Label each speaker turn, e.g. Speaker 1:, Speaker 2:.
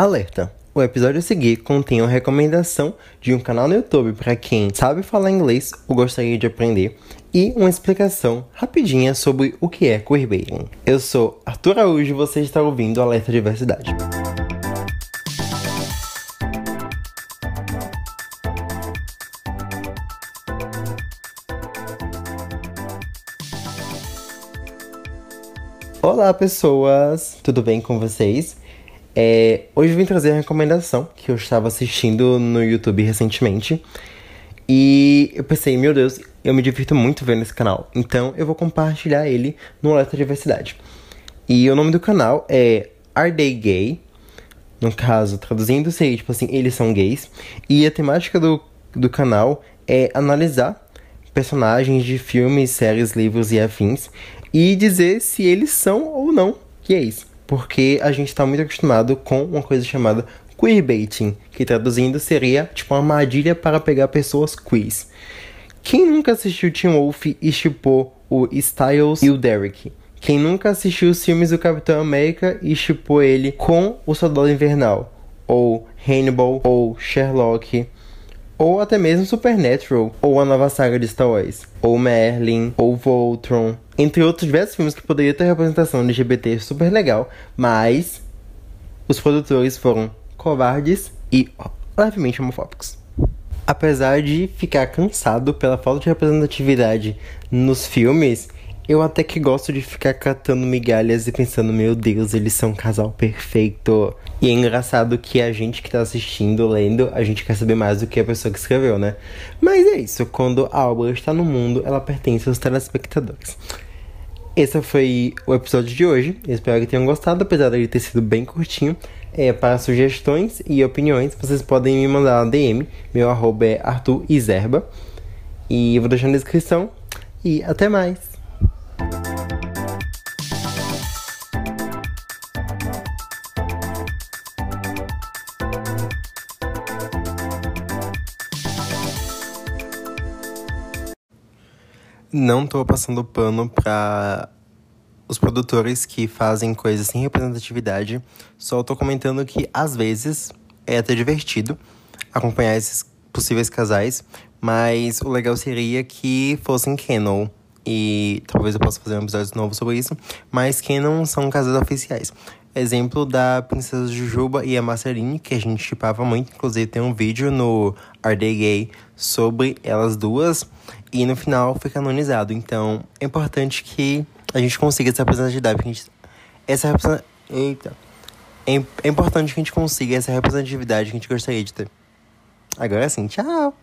Speaker 1: Alerta! O episódio a seguir contém uma recomendação de um canal no YouTube para quem sabe falar inglês ou gostaria de aprender e uma explicação rapidinha sobre o que é queerbaiting. Eu sou Arthur Araújo e você está ouvindo Alerta Diversidade. Olá pessoas, tudo bem com vocês? É, hoje eu vim trazer a recomendação que eu estava assistindo no YouTube recentemente. E eu pensei, meu Deus, eu me divirto muito vendo esse canal. Então eu vou compartilhar ele no Alerta Diversidade. E o nome do canal é Are They Gay? No caso, traduzindo, seria tipo assim, eles são gays. E a temática do, do canal é analisar personagens de filmes, séries, livros e afins. E dizer se eles são ou não gays porque a gente está muito acostumado com uma coisa chamada queerbaiting, que traduzindo seria tipo uma armadilha para pegar pessoas queers. Quem nunca assistiu Teen Wolf e chipou o Styles e o Derek? Quem nunca assistiu os filmes do Capitão América e chipou ele com o Soldado Invernal? Ou Hannibal, ou Sherlock, ou até mesmo Supernatural, ou a nova saga de Star Wars, ou Merlin, ou Voltron, entre outros diversos filmes que poderiam ter representação LGBT super legal, mas os produtores foram covardes e levemente homofóbicos. Apesar de ficar cansado pela falta de representatividade nos filmes, eu até que gosto de ficar catando migalhas e pensando, meu Deus, eles são um casal perfeito. E é engraçado que a gente que tá assistindo, lendo, a gente quer saber mais do que a pessoa que escreveu, né? Mas é isso, quando a obra está no mundo, ela pertence aos telespectadores. Esse foi o episódio de hoje. espero que tenham gostado, apesar de ter sido bem curtinho. É, para sugestões e opiniões, vocês podem me mandar na DM. Meu arroba é Arthur Iserba. E eu vou deixar na descrição. E até mais! Não tô passando pano para os produtores que fazem coisas sem representatividade. Só tô comentando que às vezes é até divertido acompanhar esses possíveis casais, mas o legal seria que fossem canon. E talvez eu possa fazer um episódio novo sobre isso, mas canon são casais oficiais. Exemplo da Princesa Jujuba e a Marceline, que a gente chipava muito. Inclusive, tem um vídeo no Are They Gay sobre elas duas. E no final fica anonizado. Então, é importante que a gente consiga essa representatividade. Gente, essa represent... Eita. É, é importante que a gente consiga essa representatividade que a gente gostaria de ter. Agora sim, tchau!